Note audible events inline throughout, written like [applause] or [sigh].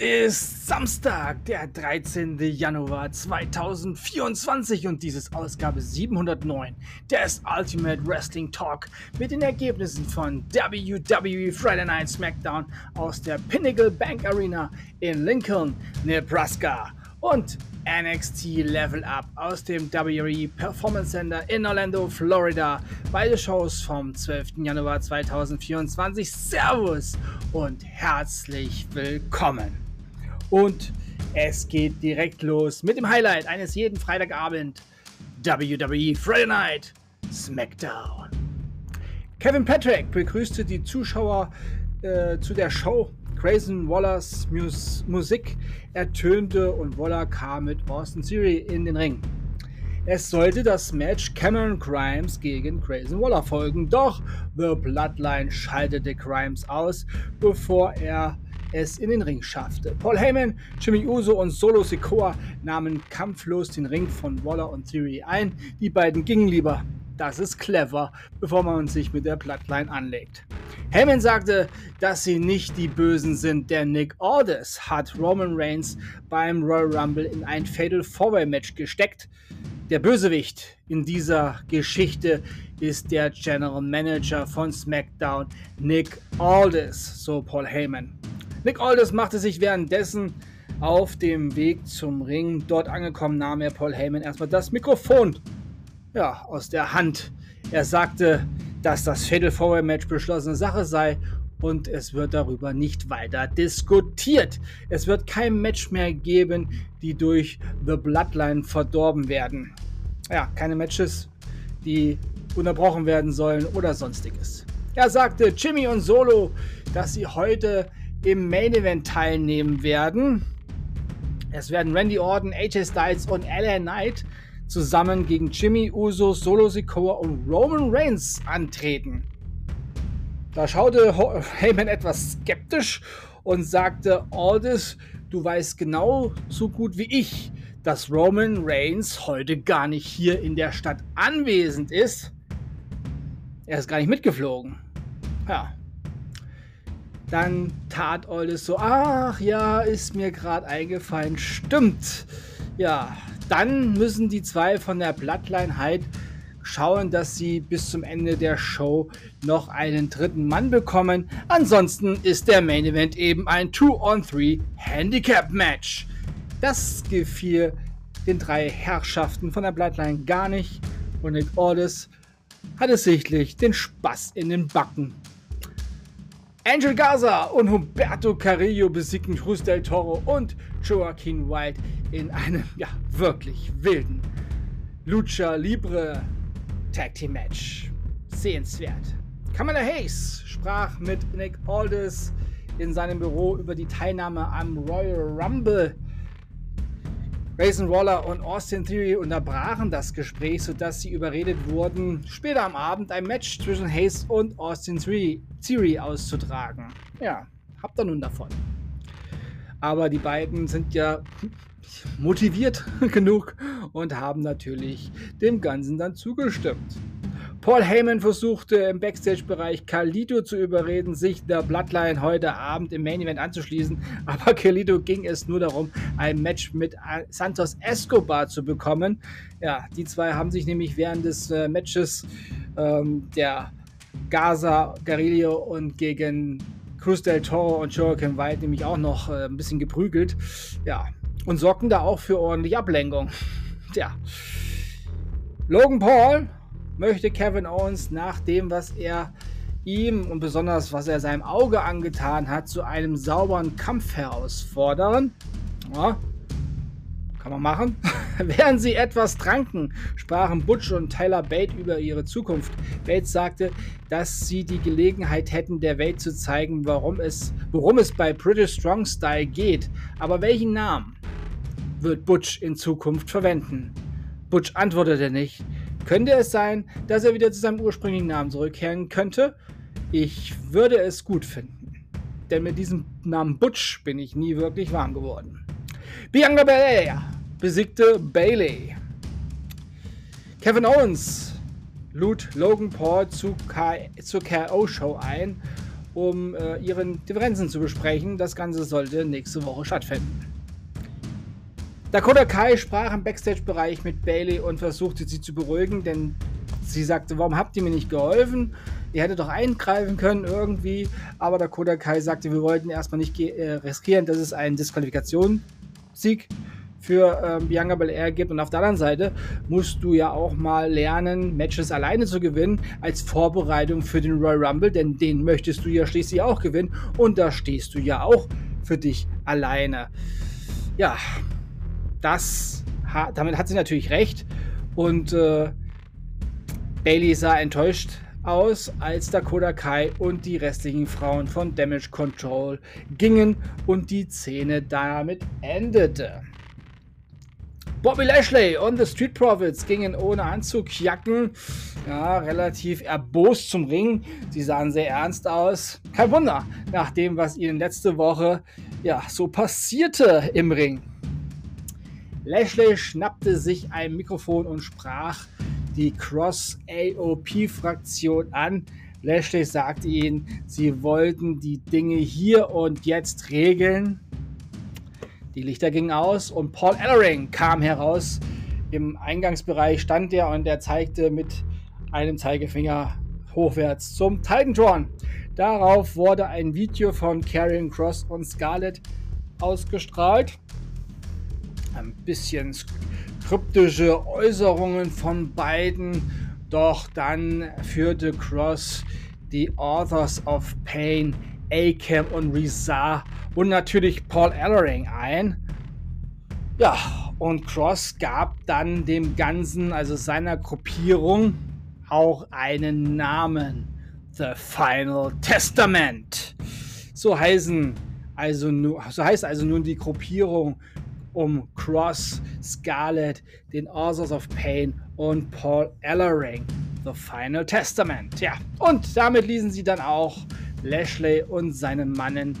Es ist Samstag, der 13. Januar 2024 und dies ist Ausgabe 709 des Ultimate Wrestling Talk mit den Ergebnissen von WWE Friday Night SmackDown aus der Pinnacle Bank Arena in Lincoln, Nebraska und NXT Level Up aus dem WWE Performance Center in Orlando, Florida. Beide Shows vom 12. Januar 2024. Servus und herzlich willkommen. Und es geht direkt los mit dem Highlight eines jeden Freitagabend. WWE Friday Night SmackDown. Kevin Patrick begrüßte die Zuschauer äh, zu der Show Grayson Wallers Mus Musik ertönte und Waller kam mit Austin Theory in den Ring. Es sollte das Match Cameron Grimes gegen Grayson Waller folgen, doch The Bloodline schaltete Grimes aus, bevor er es in den Ring schaffte. Paul Heyman, Jimmy Uso und Solo Sikoa nahmen kampflos den Ring von Waller und Theory ein. Die beiden gingen lieber. Das ist clever, bevor man sich mit der Bloodline anlegt. Heyman sagte, dass sie nicht die Bösen sind, denn Nick Aldis hat Roman Reigns beim Royal Rumble in ein Fatal Four-Way Match gesteckt. Der Bösewicht in dieser Geschichte ist der General Manager von SmackDown, Nick Aldis, so Paul Heyman. Nick Aldis machte sich währenddessen auf dem Weg zum Ring. Dort angekommen nahm er Paul Heyman erstmal das Mikrofon ja, aus der Hand. Er sagte, dass das Fatal Four Match beschlossene Sache sei und es wird darüber nicht weiter diskutiert. Es wird kein Match mehr geben, die durch The Bloodline verdorben werden. Ja, keine Matches, die unterbrochen werden sollen oder sonstiges. Er sagte Jimmy und Solo, dass sie heute im Main Event teilnehmen werden. Es werden Randy Orton, AJ Styles und LA Knight zusammen gegen Jimmy Uso, Solo Sikoa und Roman Reigns antreten. Da schaute [laughs] Heyman etwas skeptisch und sagte, Aldis, du weißt genau so gut wie ich, dass Roman Reigns heute gar nicht hier in der Stadt anwesend ist. Er ist gar nicht mitgeflogen. Ja. Dann tat Aldis so, ach ja, ist mir gerade eingefallen, stimmt. Ja, dann müssen die zwei von der Bloodline halt schauen, dass sie bis zum Ende der Show noch einen dritten Mann bekommen. Ansonsten ist der Main Event eben ein 2-on-3 Handicap Match. Das gefiel den drei Herrschaften von der Bloodline gar nicht und Nick Aldis hatte sichtlich den Spaß in den Backen. Angel Gaza und Humberto Carrillo besiegten Cruz del Toro und Joaquin White in einem ja wirklich wilden Lucha Libre Tag Team Match. Sehenswert. Kamala Hayes sprach mit Nick Aldis in seinem Büro über die Teilnahme am Royal Rumble Grayson Waller und Austin Theory unterbrachen das Gespräch, sodass sie überredet wurden, später am Abend ein Match zwischen Hayes und Austin Theory auszutragen. Ja, habt ihr nun davon. Aber die beiden sind ja motiviert [laughs] genug und haben natürlich dem Ganzen dann zugestimmt. Paul Heyman versuchte im Backstage-Bereich Carlito zu überreden, sich der Bloodline heute Abend im Main Event anzuschließen, aber Carlito ging es nur darum, ein Match mit Santos Escobar zu bekommen. Ja, die zwei haben sich nämlich während des äh, Matches ähm, der Gaza, Garillo und gegen Cruz del Toro und Joaquin White nämlich auch noch äh, ein bisschen geprügelt. Ja, und sorgten da auch für ordentliche Ablenkung. [laughs] Tja. Logan Paul möchte Kevin Owens nach dem, was er ihm und besonders was er seinem Auge angetan hat, zu einem sauberen Kampf herausfordern. Ja, kann man machen. [laughs] Während sie etwas tranken, sprachen Butch und Tyler Bate über ihre Zukunft. Bates sagte, dass sie die Gelegenheit hätten, der Welt zu zeigen, warum es, worum es bei British Strong Style geht. Aber welchen Namen wird Butch in Zukunft verwenden? Butch antwortete nicht. Könnte es sein, dass er wieder zu seinem ursprünglichen Namen zurückkehren könnte? Ich würde es gut finden. Denn mit diesem Namen Butch bin ich nie wirklich warm geworden. Bianca Belair besiegte Bailey. Kevin Owens lud Logan Paul zu zur KO-Show ein um äh, ihren Differenzen zu besprechen. Das Ganze sollte nächste Woche stattfinden. Dakota Kai sprach im Backstage-Bereich mit Bailey und versuchte sie zu beruhigen, denn sie sagte, warum habt ihr mir nicht geholfen? Ihr hättet doch eingreifen können irgendwie. Aber Dakota Kai sagte, wir wollten erstmal nicht äh, riskieren, dass es einen Disqualifikationssieg für ähm, Bianca Belair gibt. Und auf der anderen Seite musst du ja auch mal lernen, Matches alleine zu gewinnen, als Vorbereitung für den Royal Rumble, denn den möchtest du ja schließlich auch gewinnen. Und da stehst du ja auch für dich alleine. Ja, das, damit hat sie natürlich recht. Und äh, Bailey sah enttäuscht aus, als Dakota Kai und die restlichen Frauen von Damage Control gingen und die Szene damit endete. Bobby Lashley und The Street Profits gingen ohne Anzugjacken ja, relativ erbost zum Ring. Sie sahen sehr ernst aus. Kein Wunder, nach dem, was ihnen letzte Woche ja, so passierte im Ring. Lashley schnappte sich ein Mikrofon und sprach die Cross-AOP-Fraktion an. Lashley sagte ihnen, sie wollten die Dinge hier und jetzt regeln. Die Lichter gingen aus und Paul Ellering kam heraus. Im Eingangsbereich stand er und er zeigte mit einem Zeigefinger hochwärts zum Titantron. Darauf wurde ein Video von Karrion Cross und Scarlett ausgestrahlt. Ein bisschen kryptische Äußerungen von beiden, doch dann führte Cross die Authors of Pain, Akam und Rizar und natürlich Paul Ellering ein. Ja, und Cross gab dann dem Ganzen, also seiner Gruppierung, auch einen Namen. The Final Testament. So heißen also so heißt also nun die Gruppierung um Cross, Scarlet, den Authors of Pain und Paul Ellering. The Final Testament. Ja, und damit ließen sie dann auch Lashley und seinen Mannen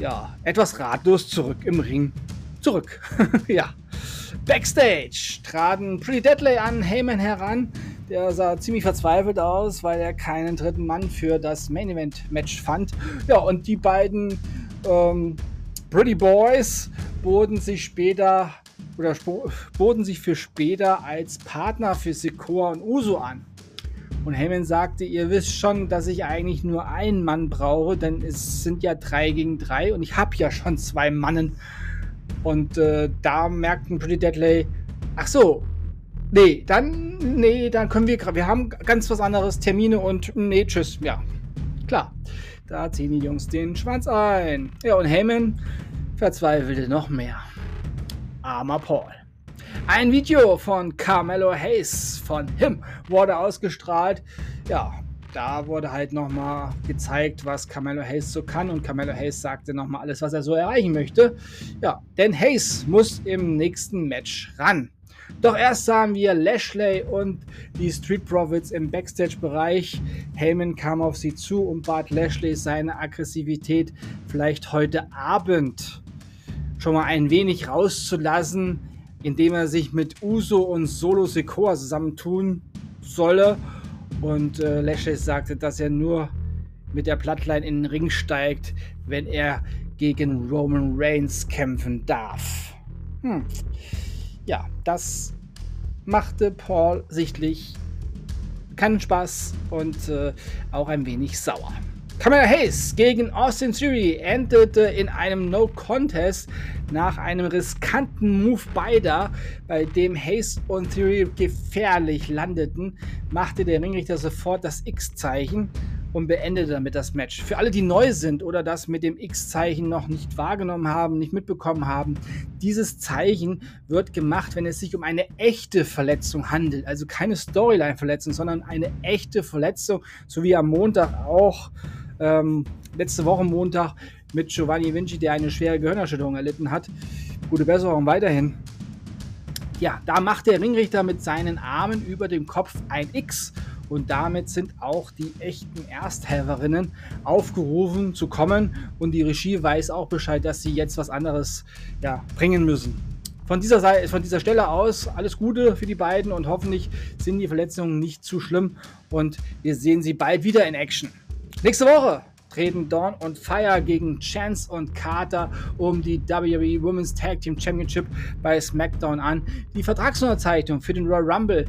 ja, etwas ratlos zurück im Ring. Zurück. [laughs] ja. Backstage traten Pretty Deadly an Heyman heran. Der sah ziemlich verzweifelt aus, weil er keinen dritten Mann für das Main Event Match fand. Ja, und die beiden ähm, Pretty Boys boten sich später oder boten sich für später als Partner für Sequoia und Uso an. Und Heyman sagte, ihr wisst schon, dass ich eigentlich nur einen Mann brauche, denn es sind ja drei gegen drei und ich habe ja schon zwei Mannen. Und äh, da merkten Pretty Deadly, ach so, nee, dann, nee, dann können wir, wir haben ganz was anderes, Termine und nee, tschüss, ja, klar. Da ziehen die Jungs den Schwanz ein. Ja, und Heyman verzweifelte noch mehr. Armer Paul. Ein Video von Carmelo Hayes von Him wurde ausgestrahlt. Ja, da wurde halt nochmal gezeigt, was Carmelo Hayes so kann und Carmelo Hayes sagte nochmal alles, was er so erreichen möchte. Ja, denn Hayes muss im nächsten Match ran. Doch erst sahen wir Lashley und die Street Profits im Backstage-Bereich. Heyman kam auf sie zu und bat Lashley seine Aggressivität vielleicht heute Abend schon mal ein wenig rauszulassen indem er sich mit Uso und Solo Sikoa zusammentun solle. Und äh, Lashley sagte, dass er nur mit der Bloodline in den Ring steigt, wenn er gegen Roman Reigns kämpfen darf. Hm. Ja, das machte Paul sichtlich keinen Spaß und äh, auch ein wenig sauer. Kamala Hayes gegen Austin Theory endete in einem No-Contest nach einem riskanten Move beider, bei dem Hayes und Theory gefährlich landeten, machte der Ringrichter sofort das X-Zeichen und beendete damit das Match. Für alle, die neu sind oder das mit dem X-Zeichen noch nicht wahrgenommen haben, nicht mitbekommen haben, dieses Zeichen wird gemacht, wenn es sich um eine echte Verletzung handelt. Also keine Storyline-Verletzung, sondern eine echte Verletzung, so wie am Montag auch ähm, letzte Woche Montag mit Giovanni Vinci, der eine schwere Gehirnerschütterung erlitten hat. Gute Besserung weiterhin. Ja, da macht der Ringrichter mit seinen Armen über dem Kopf ein X und damit sind auch die echten Ersthelferinnen aufgerufen zu kommen und die Regie weiß auch Bescheid, dass sie jetzt was anderes ja, bringen müssen. Von dieser, Seite, von dieser Stelle aus alles Gute für die beiden und hoffentlich sind die Verletzungen nicht zu schlimm und wir sehen sie bald wieder in Action. Nächste Woche treten Dawn und Fire gegen Chance und Carter um die WWE Women's Tag Team Championship bei SmackDown an. Die Vertragsunterzeichnung für den Royal Rumble,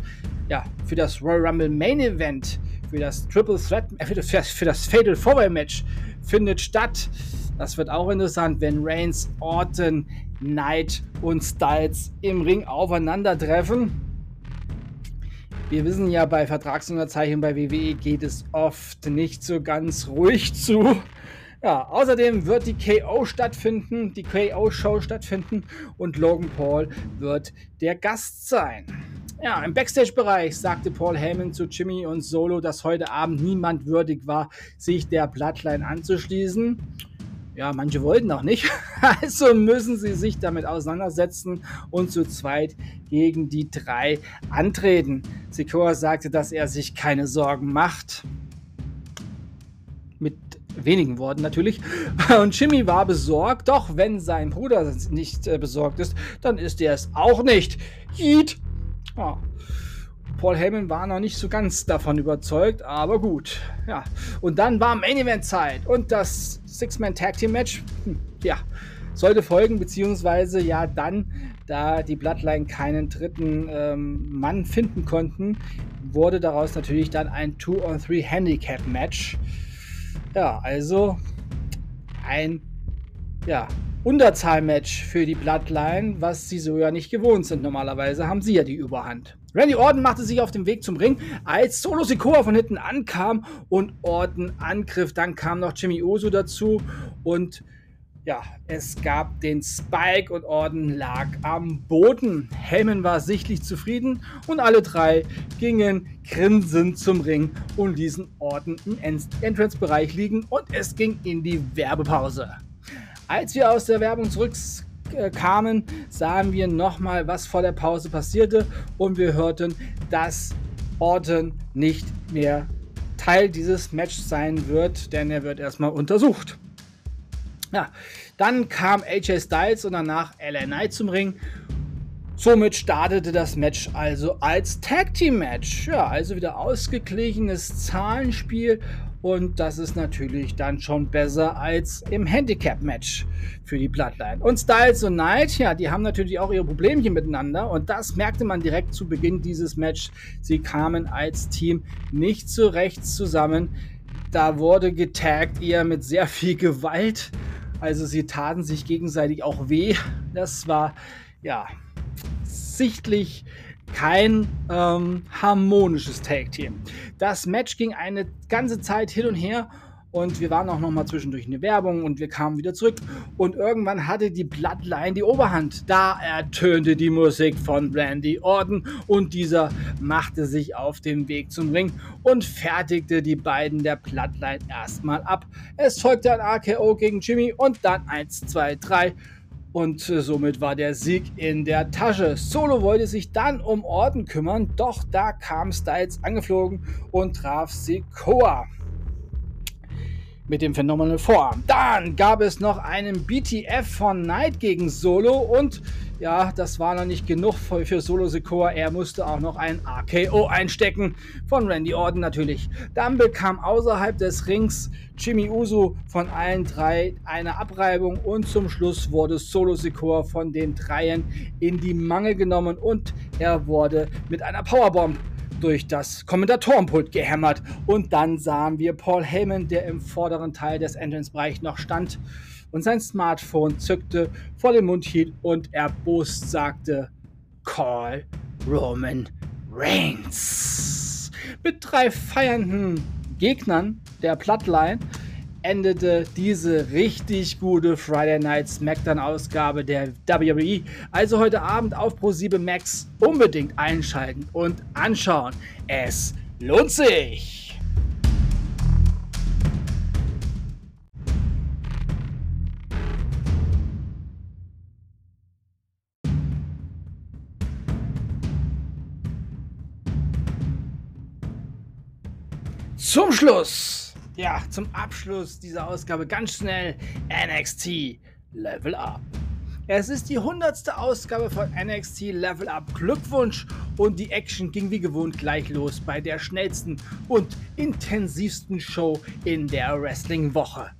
ja, für das Royal Rumble Main Event, für das Triple Threat, äh, für, das, für das Fatal Four Match findet statt. Das wird auch interessant, wenn Reigns, Orton, Knight und Styles im Ring aufeinandertreffen. Wir wissen ja, bei Vertragsunterzeichnung bei WWE geht es oft nicht so ganz ruhig zu. Ja, außerdem wird die KO stattfinden, die KO-Show stattfinden und Logan Paul wird der Gast sein. Ja, im Backstage-Bereich sagte Paul Heyman zu Jimmy und Solo, dass heute Abend niemand würdig war, sich der Bloodline anzuschließen ja, manche wollten auch nicht. [laughs] Also müssen sie sich damit auseinandersetzen und zu zweit gegen die drei antreten. Sikora sagte, dass er sich keine Sorgen macht. Mit wenigen Worten natürlich. [laughs] Und Jimmy war besorgt, doch wenn sein Bruder nicht äh, besorgt ist, dann ist er es auch nicht. Yeet! Ja. Paul Heyman war noch nicht so ganz davon überzeugt, aber gut. Ja. Und dann war Main Event Zeit und das Six-Man Tag Team Match, hm, ja, sollte folgen, beziehungsweise ja dann, da die Bloodline keinen dritten ähm, Mann finden konnten, wurde daraus natürlich dann ein 2-on-3 Handicap Match. Ja, also ein ja, Unterzahl-Match für die Bloodline, was sie so ja nicht gewohnt sind. Normalerweise haben sie ja die Überhand. Randy Orton machte sich auf den Weg zum Ring, als Solo Sikoa von hinten ankam und Orton angriff. Dann kam noch Jimmy Uso dazu und ja, es gab den Spike und Orton lag am Boden. Heyman war sichtlich zufrieden und alle drei gingen grinsend zum Ring und ließen Orton im Entrance-Bereich liegen und es ging in die Werbepause. Als wir aus der Werbung zurückkamen, sahen wir nochmal, was vor der Pause passierte und wir hörten, dass Orton nicht mehr Teil dieses Matches sein wird, denn er wird erstmal untersucht. Ja, dann kam AJ Styles und danach LA Knight zum Ring. Somit startete das Match also als Tag Team Match. Ja, also wieder ausgeglichenes Zahlenspiel und das ist natürlich dann schon besser als im Handicap-Match für die Bloodline. Und Styles und Knight, ja, die haben natürlich auch ihre Problemchen miteinander. Und das merkte man direkt zu Beginn dieses Match. Sie kamen als Team nicht so rechts zusammen. Da wurde getaggt eher mit sehr viel Gewalt. Also sie taten sich gegenseitig auch weh. Das war, ja, sichtlich kein ähm, harmonisches Tag Team. Das Match ging eine ganze Zeit hin und her und wir waren auch noch mal zwischendurch in der Werbung und wir kamen wieder zurück und irgendwann hatte die Bloodline die Oberhand. Da ertönte die Musik von Randy Orton und dieser machte sich auf den Weg zum Ring und fertigte die beiden der Bloodline erstmal ab. Es folgte ein RKO gegen Jimmy und dann 1, 2, 3 und äh, somit war der Sieg in der Tasche. Solo wollte sich dann um Orden kümmern, doch da kam Styles angeflogen und traf Sikoa mit dem Phenomenal Vorarm. Dann gab es noch einen BTF von Knight gegen Solo und ja, das war noch nicht genug für, für Solo Sikoa. Er musste auch noch ein RKO einstecken von Randy Orton natürlich. Dann bekam außerhalb des Rings Jimmy Uso von allen drei eine Abreibung und zum Schluss wurde Solo Sikoa von den dreien in die Mangel genommen und er wurde mit einer Powerbomb durch das Kommentatorenpult gehämmert. Und dann sahen wir Paul Heyman, der im vorderen Teil des Entrance-Bereichs noch stand und sein Smartphone zückte, vor den Mund hielt und erbost sagte: Call Roman Reigns. Mit drei feiernden Gegnern der Bloodline endete diese richtig gute Friday Night SmackDown Ausgabe der WWE. Also heute Abend auf Pro7 Max unbedingt einschalten und anschauen. Es lohnt sich! Zum Schluss, ja, zum Abschluss dieser Ausgabe ganz schnell NXT Level Up. Es ist die 100. Ausgabe von NXT Level Up. Glückwunsch! Und die Action ging wie gewohnt gleich los bei der schnellsten und intensivsten Show in der Wrestling-Woche.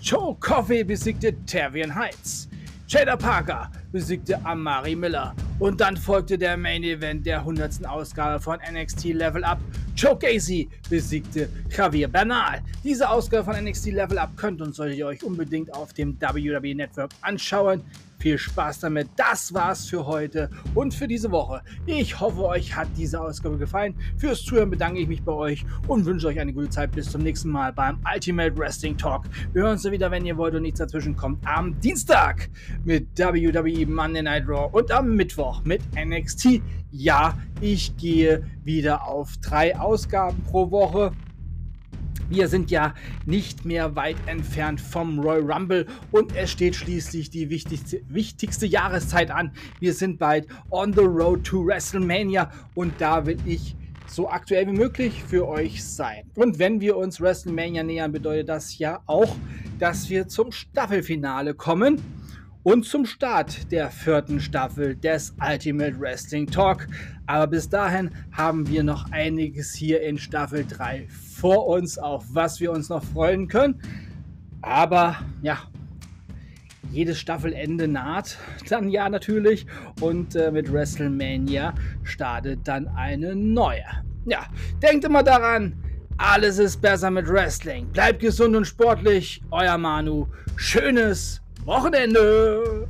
Joe Coffey besiegte Tavian Heights. Jada Parker besiegte Amari Miller. Und dann folgte der Main Event der 100. Ausgabe von NXT Level Up. Joe Gacy besiegte Javier Bernal. Diese Ausgabe von NXT Level Up könnt und solltet ihr euch unbedingt auf dem WWE Network anschauen. Viel Spaß damit. Das war's für heute und für diese Woche. Ich hoffe, euch hat diese Ausgabe gefallen. Fürs Zuhören bedanke ich mich bei euch und wünsche euch eine gute Zeit. Bis zum nächsten Mal beim Ultimate Wrestling Talk. Wir hören uns wieder, wenn ihr wollt und nichts dazwischen kommt, am Dienstag mit WWE Monday Night Raw und am Mittwoch mit NXT. Ja, ich gehe wieder auf drei Ausgaben pro Woche. Wir sind ja nicht mehr weit entfernt vom Royal Rumble und es steht schließlich die wichtigste, wichtigste Jahreszeit an. Wir sind bald on the road to WrestleMania und da will ich so aktuell wie möglich für euch sein. Und wenn wir uns WrestleMania nähern, bedeutet das ja auch, dass wir zum Staffelfinale kommen und zum Start der vierten Staffel des Ultimate Wrestling Talk. Aber bis dahin haben wir noch einiges hier in Staffel 3 vor uns, auf was wir uns noch freuen können. Aber ja, jedes Staffelende naht dann ja natürlich und äh, mit WrestleMania startet dann eine neue. Ja, denkt immer daran, alles ist besser mit Wrestling. Bleibt gesund und sportlich, euer Manu. Schönes Wochenende!